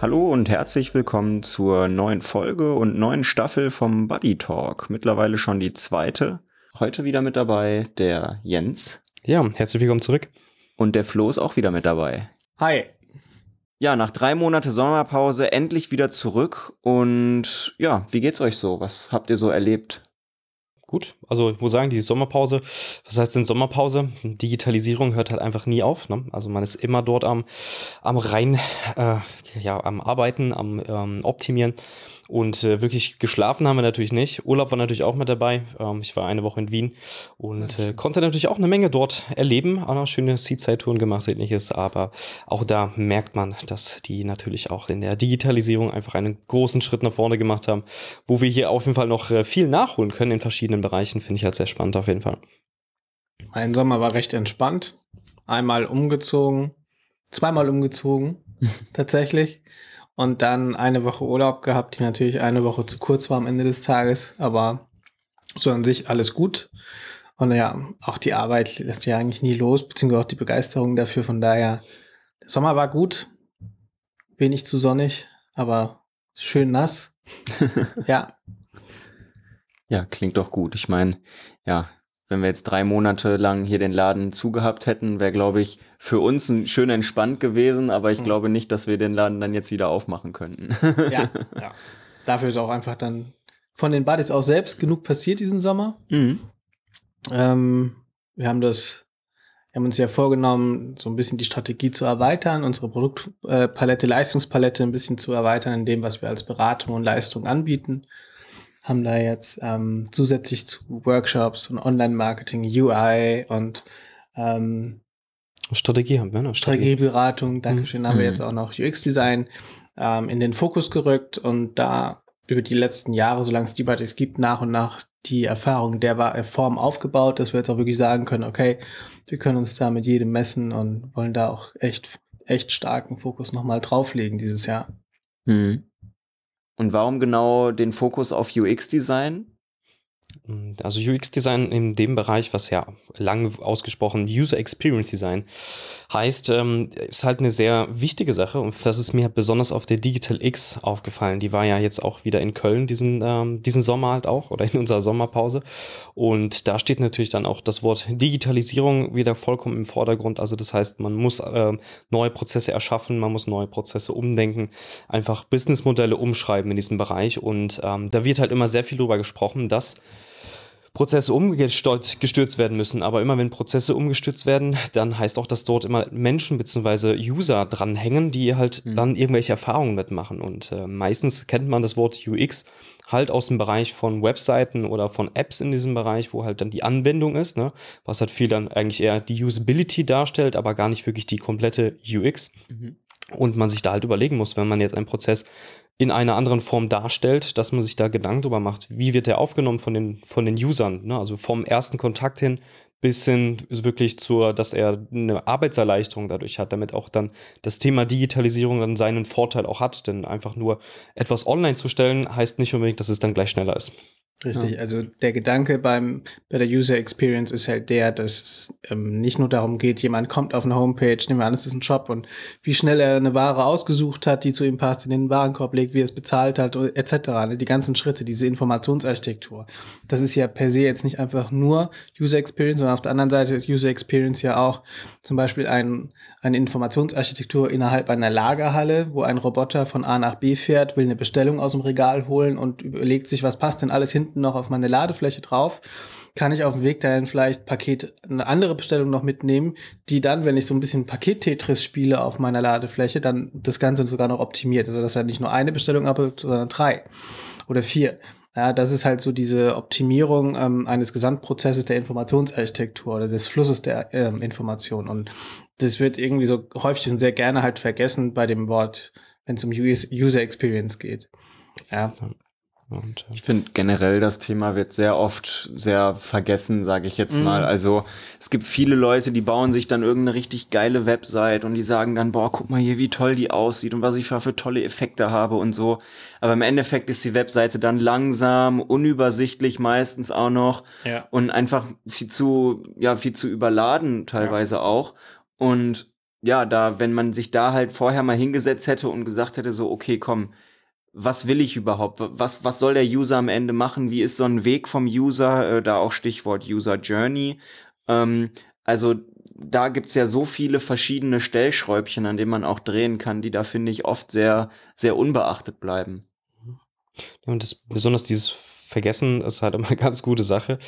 Hallo und herzlich willkommen zur neuen Folge und neuen Staffel vom Buddy Talk. Mittlerweile schon die zweite. Heute wieder mit dabei der Jens. Ja, herzlich willkommen zurück. Und der Flo ist auch wieder mit dabei. Hi. Ja, nach drei Monate Sommerpause endlich wieder zurück. Und ja, wie geht's euch so? Was habt ihr so erlebt? Gut, also ich muss sagen, die Sommerpause, was heißt denn Sommerpause? Digitalisierung hört halt einfach nie auf. Ne? Also man ist immer dort am, am rein, äh, ja, am Arbeiten, am ähm, Optimieren. Und äh, wirklich geschlafen haben wir natürlich nicht. Urlaub war natürlich auch mit dabei. Ähm, ich war eine Woche in Wien und äh, konnte natürlich auch eine Menge dort erleben. Auch noch schöne Seaside-Touren gemacht, ähnliches. Aber auch da merkt man, dass die natürlich auch in der Digitalisierung einfach einen großen Schritt nach vorne gemacht haben, wo wir hier auf jeden Fall noch äh, viel nachholen können in verschiedenen Bereichen. Finde ich halt sehr spannend auf jeden Fall. Mein Sommer war recht entspannt. Einmal umgezogen, zweimal umgezogen, tatsächlich. Und dann eine Woche Urlaub gehabt, die natürlich eine Woche zu kurz war am Ende des Tages, aber so an sich alles gut. Und ja, auch die Arbeit lässt ja eigentlich nie los, beziehungsweise auch die Begeisterung dafür. Von daher, der Sommer war gut, wenig zu sonnig, aber schön nass. ja. Ja, klingt doch gut. Ich meine, ja, wenn wir jetzt drei Monate lang hier den Laden zugehabt hätten, wäre, glaube ich, für uns ein schön entspannt gewesen, aber ich mhm. glaube nicht, dass wir den Laden dann jetzt wieder aufmachen könnten. ja, ja. Dafür ist auch einfach dann von den Buddies auch selbst genug passiert diesen Sommer. Mhm. Ähm, wir haben das, wir haben uns ja vorgenommen, so ein bisschen die Strategie zu erweitern, unsere Produktpalette, Leistungspalette ein bisschen zu erweitern in dem, was wir als Beratung und Leistung anbieten haben da jetzt ähm, zusätzlich zu Workshops und Online-Marketing, UI und ähm, Strategie haben wir, ne? Strategieberatung, Dankeschön, mhm. haben wir jetzt auch noch UX-Design ähm, in den Fokus gerückt und da über die letzten Jahre, solange es die Buddies gibt, nach und nach die Erfahrung der Form aufgebaut, dass wir jetzt auch wirklich sagen können, okay, wir können uns da mit jedem messen und wollen da auch echt, echt starken Fokus nochmal drauflegen dieses Jahr. Mhm. Und warum genau den Fokus auf UX-Design? Mm, also UX-Design in dem Bereich, was ja lang ausgesprochen User Experience Design heißt, ähm, ist halt eine sehr wichtige Sache und das ist mir besonders auf der Digital X aufgefallen. Die war ja jetzt auch wieder in Köln diesen, ähm, diesen Sommer halt auch oder in unserer Sommerpause und da steht natürlich dann auch das Wort Digitalisierung wieder vollkommen im Vordergrund. Also das heißt, man muss äh, neue Prozesse erschaffen, man muss neue Prozesse umdenken, einfach Businessmodelle umschreiben in diesem Bereich und ähm, da wird halt immer sehr viel drüber gesprochen, dass Prozesse umgestürzt werden müssen. Aber immer wenn Prozesse umgestürzt werden, dann heißt auch, dass dort immer Menschen bzw. User dranhängen, die halt mhm. dann irgendwelche Erfahrungen mitmachen. Und äh, meistens kennt man das Wort UX halt aus dem Bereich von Webseiten oder von Apps in diesem Bereich, wo halt dann die Anwendung ist, ne? was halt viel dann eigentlich eher die Usability darstellt, aber gar nicht wirklich die komplette UX. Mhm. Und man sich da halt überlegen muss, wenn man jetzt einen Prozess in einer anderen Form darstellt, dass man sich da Gedanken darüber macht, wie wird der aufgenommen von den, von den Usern, ne? also vom ersten Kontakt hin bis hin wirklich zur, dass er eine Arbeitserleichterung dadurch hat, damit auch dann das Thema Digitalisierung dann seinen Vorteil auch hat, denn einfach nur etwas online zu stellen, heißt nicht unbedingt, dass es dann gleich schneller ist. Richtig, ja. also der Gedanke beim, bei der User Experience ist halt der, dass es ähm, nicht nur darum geht, jemand kommt auf eine Homepage, nehmen wir an, es ist ein Shop und wie schnell er eine Ware ausgesucht hat, die zu ihm passt, in den Warenkorb legt, wie er es bezahlt hat, etc. Ne? Die ganzen Schritte, diese Informationsarchitektur. Das ist ja per se jetzt nicht einfach nur User Experience, sondern auf der anderen Seite ist User Experience ja auch zum Beispiel ein, eine Informationsarchitektur innerhalb einer Lagerhalle, wo ein Roboter von A nach B fährt, will eine Bestellung aus dem Regal holen und überlegt sich, was passt denn alles hinten hinten noch auf meine Ladefläche drauf, kann ich auf dem Weg dahin vielleicht Paket, eine andere Bestellung noch mitnehmen, die dann, wenn ich so ein bisschen Paket-Tetris spiele auf meiner Ladefläche, dann das Ganze sogar noch optimiert. Also, dass er nicht nur eine Bestellung abholt, sondern drei oder vier. Ja, das ist halt so diese Optimierung ähm, eines Gesamtprozesses der Informationsarchitektur oder des Flusses der ähm, Information. Und das wird irgendwie so häufig und sehr gerne halt vergessen bei dem Wort, wenn es um User Experience geht. Ja. Und, äh, ich finde generell das Thema wird sehr oft sehr vergessen, sage ich jetzt mal. Mhm. Also es gibt viele Leute, die bauen sich dann irgendeine richtig geile Website und die sagen dann, boah, guck mal hier, wie toll die aussieht und was ich für tolle Effekte habe und so. Aber im Endeffekt ist die Webseite dann langsam, unübersichtlich meistens auch noch ja. und einfach viel zu, ja, viel zu überladen teilweise ja. auch. Und ja, da, wenn man sich da halt vorher mal hingesetzt hätte und gesagt hätte, so, okay, komm, was will ich überhaupt? Was, was soll der User am Ende machen? Wie ist so ein Weg vom User? Äh, da auch Stichwort User Journey. Ähm, also da gibt's ja so viele verschiedene Stellschräubchen, an denen man auch drehen kann, die da, finde ich, oft sehr, sehr unbeachtet bleiben. Ja, und das, besonders dieses Vergessen ist halt immer eine ganz gute Sache,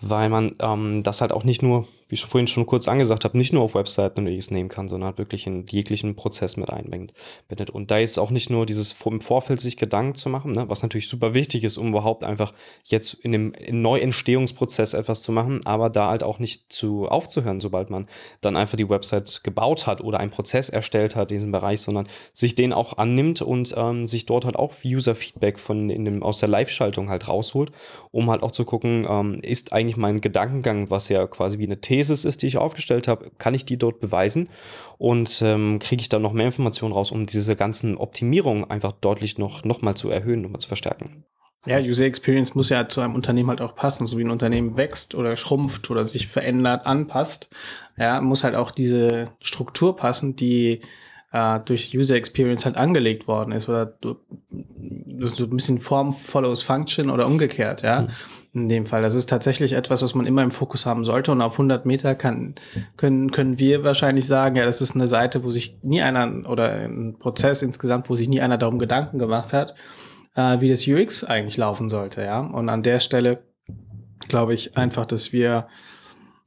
weil man ähm, das halt auch nicht nur wie ich vorhin schon kurz angesagt habe, nicht nur auf Webseiten und ähnliches nehmen kann, sondern halt wirklich in jeglichen Prozess mit einbindet. Und da ist auch nicht nur dieses im Vorfeld sich Gedanken zu machen, ne, was natürlich super wichtig ist, um überhaupt einfach jetzt in dem Neuentstehungsprozess etwas zu machen, aber da halt auch nicht zu aufzuhören, sobald man dann einfach die Website gebaut hat oder einen Prozess erstellt hat in diesem Bereich, sondern sich den auch annimmt und ähm, sich dort halt auch User-Feedback von in dem, aus der Live-Schaltung halt rausholt, um halt auch zu gucken, ähm, ist eigentlich mein Gedankengang, was ja quasi wie eine These Thesis ist, die ich aufgestellt habe, kann ich die dort beweisen und ähm, kriege ich dann noch mehr Informationen raus, um diese ganzen Optimierungen einfach deutlich noch, noch mal zu erhöhen, noch mal zu verstärken. Ja, User Experience muss ja zu einem Unternehmen halt auch passen, so wie ein Unternehmen wächst oder schrumpft oder sich verändert, anpasst. Ja, muss halt auch diese Struktur passen, die äh, durch User Experience halt angelegt worden ist oder das ist so ein bisschen Form follows Function oder umgekehrt, ja. Mhm. In dem Fall. Das ist tatsächlich etwas, was man immer im Fokus haben sollte und auf 100 Meter kann, können, können wir wahrscheinlich sagen, ja, das ist eine Seite, wo sich nie einer oder ein Prozess insgesamt, wo sich nie einer darum Gedanken gemacht hat, äh, wie das UX eigentlich laufen sollte, ja. Und an der Stelle glaube ich einfach, dass wir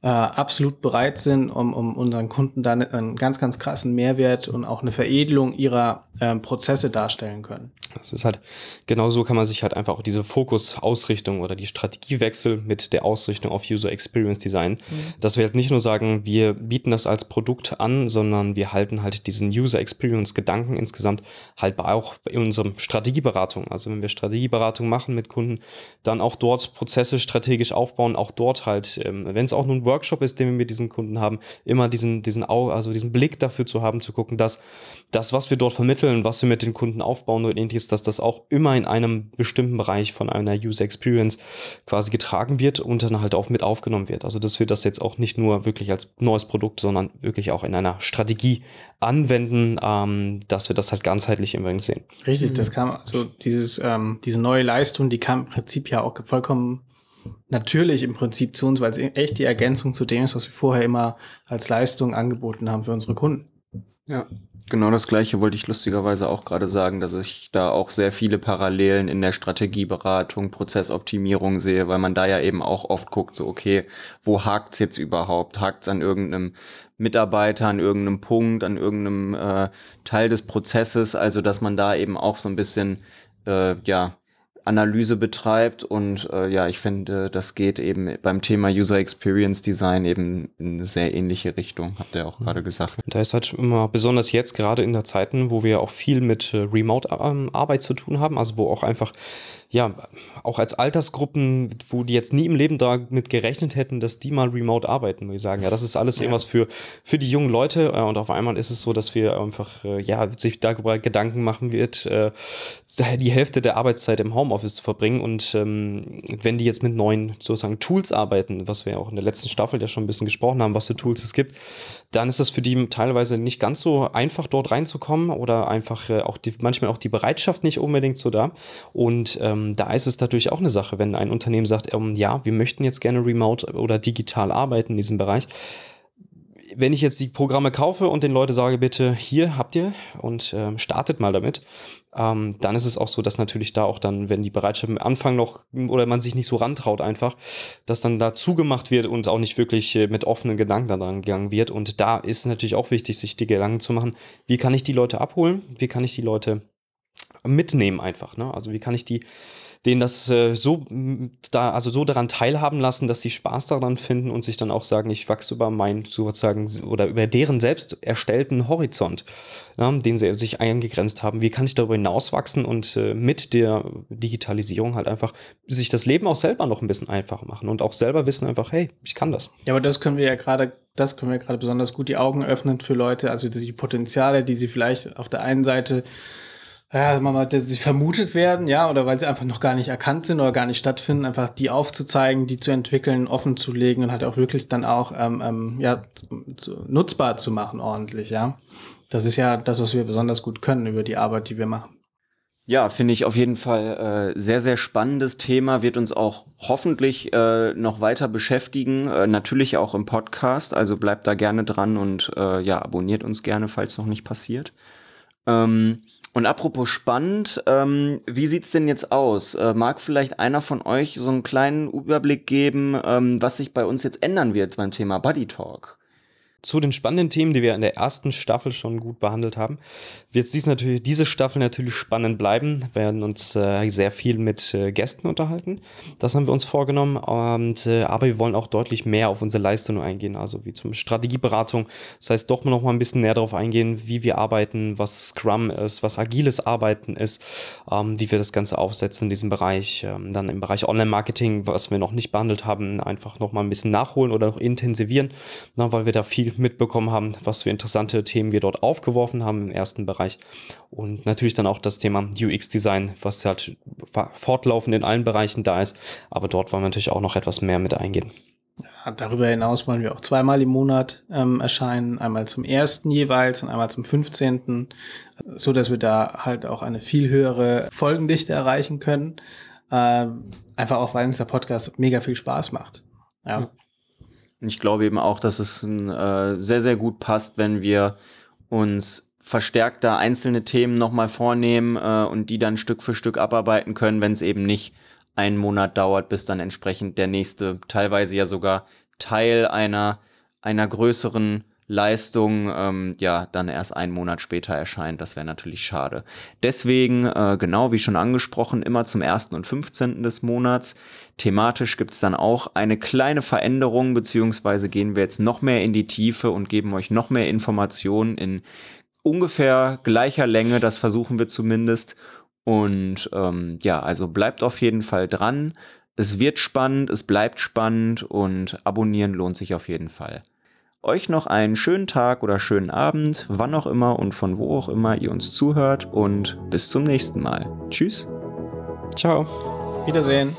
äh, absolut bereit sind, um, um unseren Kunden dann einen ganz, ganz krassen Mehrwert und auch eine Veredelung ihrer ähm, Prozesse darstellen können. Das ist halt, genau so kann man sich halt einfach auch diese Fokus-Ausrichtung oder die Strategiewechsel mit der Ausrichtung auf User Experience Design, mhm. dass wir halt nicht nur sagen, wir bieten das als Produkt an, sondern wir halten halt diesen User Experience Gedanken insgesamt halt auch in unserem Strategieberatung. Also wenn wir Strategieberatung machen mit Kunden, dann auch dort Prozesse strategisch aufbauen, auch dort halt, ähm, wenn es auch nur ein Workshop ist, den wir mit diesen Kunden haben, immer diesen, diesen, also diesen Blick dafür zu haben, zu gucken, dass das, was wir dort vermitteln, was wir mit den Kunden aufbauen und ähnliches, dass das auch immer in einem bestimmten Bereich von einer User Experience quasi getragen wird und dann halt auch mit aufgenommen wird. Also, dass wir das jetzt auch nicht nur wirklich als neues Produkt, sondern wirklich auch in einer Strategie anwenden, ähm, dass wir das halt ganzheitlich immer sehen. Richtig, das kam, also dieses, ähm, diese neue Leistung, die kam im Prinzip ja auch vollkommen natürlich im Prinzip zu uns, weil es echt die Ergänzung zu dem ist, was wir vorher immer als Leistung angeboten haben für unsere Kunden. Ja, genau das gleiche wollte ich lustigerweise auch gerade sagen, dass ich da auch sehr viele Parallelen in der Strategieberatung, Prozessoptimierung sehe, weil man da ja eben auch oft guckt, so okay, wo hakt's jetzt überhaupt? Hakt's an irgendeinem Mitarbeiter, an irgendeinem Punkt, an irgendeinem äh, Teil des Prozesses? Also, dass man da eben auch so ein bisschen, äh, ja, Analyse betreibt und äh, ja, ich finde, das geht eben beim Thema User Experience Design eben in eine sehr ähnliche Richtung, habt ihr auch gerade gesagt. Da ist halt immer besonders jetzt gerade in der Zeiten, wo wir auch viel mit äh, Remote ähm, Arbeit zu tun haben, also wo auch einfach ja, auch als Altersgruppen, wo die jetzt nie im Leben damit gerechnet hätten, dass die mal remote arbeiten, würde ich sagen. Ja, das ist alles ja. irgendwas für, für die jungen Leute. Äh, und auf einmal ist es so, dass wir einfach, äh, ja, sich da Gedanken machen wird, die Hälfte der Arbeitszeit im Homeoffice zu verbringen. Und ähm, wenn die jetzt mit neuen sozusagen Tools arbeiten, was wir auch in der letzten Staffel ja schon ein bisschen gesprochen haben, was für Tools es gibt, dann ist das für die teilweise nicht ganz so einfach, dort reinzukommen oder einfach auch die, manchmal auch die Bereitschaft nicht unbedingt so da. Und ähm, da ist es natürlich auch eine Sache, wenn ein Unternehmen sagt, ähm, ja, wir möchten jetzt gerne remote oder digital arbeiten in diesem Bereich. Wenn ich jetzt die Programme kaufe und den Leuten sage, bitte hier habt ihr und ähm, startet mal damit, ähm, dann ist es auch so, dass natürlich da auch dann, wenn die Bereitschaft am Anfang noch oder man sich nicht so rantraut einfach, dass dann da zugemacht wird und auch nicht wirklich äh, mit offenen Gedanken daran gegangen wird. Und da ist natürlich auch wichtig, sich die Gedanken zu machen, wie kann ich die Leute abholen, wie kann ich die Leute mitnehmen einfach. Ne? Also wie kann ich die denen das äh, so da also so daran teilhaben lassen, dass sie Spaß daran finden und sich dann auch sagen, ich wachse über meinen sozusagen oder über deren selbst erstellten Horizont, ja, den sie sich eingegrenzt haben. Wie kann ich darüber hinaus wachsen und äh, mit der Digitalisierung halt einfach sich das Leben auch selber noch ein bisschen einfacher machen und auch selber wissen einfach, hey, ich kann das. Ja, aber das können wir ja gerade das können wir gerade besonders gut die Augen öffnen für Leute, also die Potenziale, die sie vielleicht auf der einen Seite ja, mal, dass sie vermutet werden, ja, oder weil sie einfach noch gar nicht erkannt sind oder gar nicht stattfinden, einfach die aufzuzeigen, die zu entwickeln, offen zu legen und halt auch wirklich dann auch ähm, ähm, ja, nutzbar zu machen, ordentlich, ja. Das ist ja das, was wir besonders gut können über die Arbeit, die wir machen. Ja, finde ich auf jeden Fall äh, sehr, sehr spannendes Thema, wird uns auch hoffentlich äh, noch weiter beschäftigen, äh, natürlich auch im Podcast, also bleibt da gerne dran und äh, ja, abonniert uns gerne, falls noch nicht passiert. Ähm, und apropos spannend, ähm, wie sieht's denn jetzt aus? Äh, mag vielleicht einer von euch so einen kleinen Überblick geben, ähm, was sich bei uns jetzt ändern wird beim Thema Buddy Talk? Zu den spannenden Themen, die wir in der ersten Staffel schon gut behandelt haben, wird dies natürlich, diese Staffel natürlich spannend bleiben. Wir werden uns äh, sehr viel mit äh, Gästen unterhalten. Das haben wir uns vorgenommen. Und, äh, aber wir wollen auch deutlich mehr auf unsere Leistungen eingehen, also wie zum Strategieberatung. Das heißt, doch noch mal ein bisschen näher darauf eingehen, wie wir arbeiten, was Scrum ist, was agiles Arbeiten ist, ähm, wie wir das Ganze aufsetzen in diesem Bereich. Ähm, dann im Bereich Online-Marketing, was wir noch nicht behandelt haben, einfach noch mal ein bisschen nachholen oder noch intensivieren, na, weil wir da viel mitbekommen haben, was für interessante Themen wir dort aufgeworfen haben im ersten Bereich. Und natürlich dann auch das Thema UX-Design, was halt fortlaufend in allen Bereichen da ist. Aber dort wollen wir natürlich auch noch etwas mehr mit eingehen. Ja, darüber hinaus wollen wir auch zweimal im Monat ähm, erscheinen, einmal zum ersten jeweils und einmal zum 15. So dass wir da halt auch eine viel höhere Folgendichte erreichen können. Äh, einfach auch, weil uns der Podcast mega viel Spaß macht. Ja. Ich glaube eben auch, dass es ein, äh, sehr, sehr gut passt, wenn wir uns verstärkter einzelne Themen nochmal vornehmen äh, und die dann Stück für Stück abarbeiten können, wenn es eben nicht einen Monat dauert, bis dann entsprechend der nächste, teilweise ja sogar Teil einer, einer größeren Leistung ähm, ja dann erst einen Monat später erscheint. Das wäre natürlich schade. Deswegen, äh, genau wie schon angesprochen, immer zum 1. und 15. des Monats. Thematisch gibt es dann auch eine kleine Veränderung, beziehungsweise gehen wir jetzt noch mehr in die Tiefe und geben euch noch mehr Informationen in ungefähr gleicher Länge. Das versuchen wir zumindest. Und ähm, ja, also bleibt auf jeden Fall dran. Es wird spannend, es bleibt spannend und abonnieren lohnt sich auf jeden Fall. Euch noch einen schönen Tag oder schönen Abend, wann auch immer und von wo auch immer ihr uns zuhört und bis zum nächsten Mal. Tschüss. Ciao. Wiedersehen.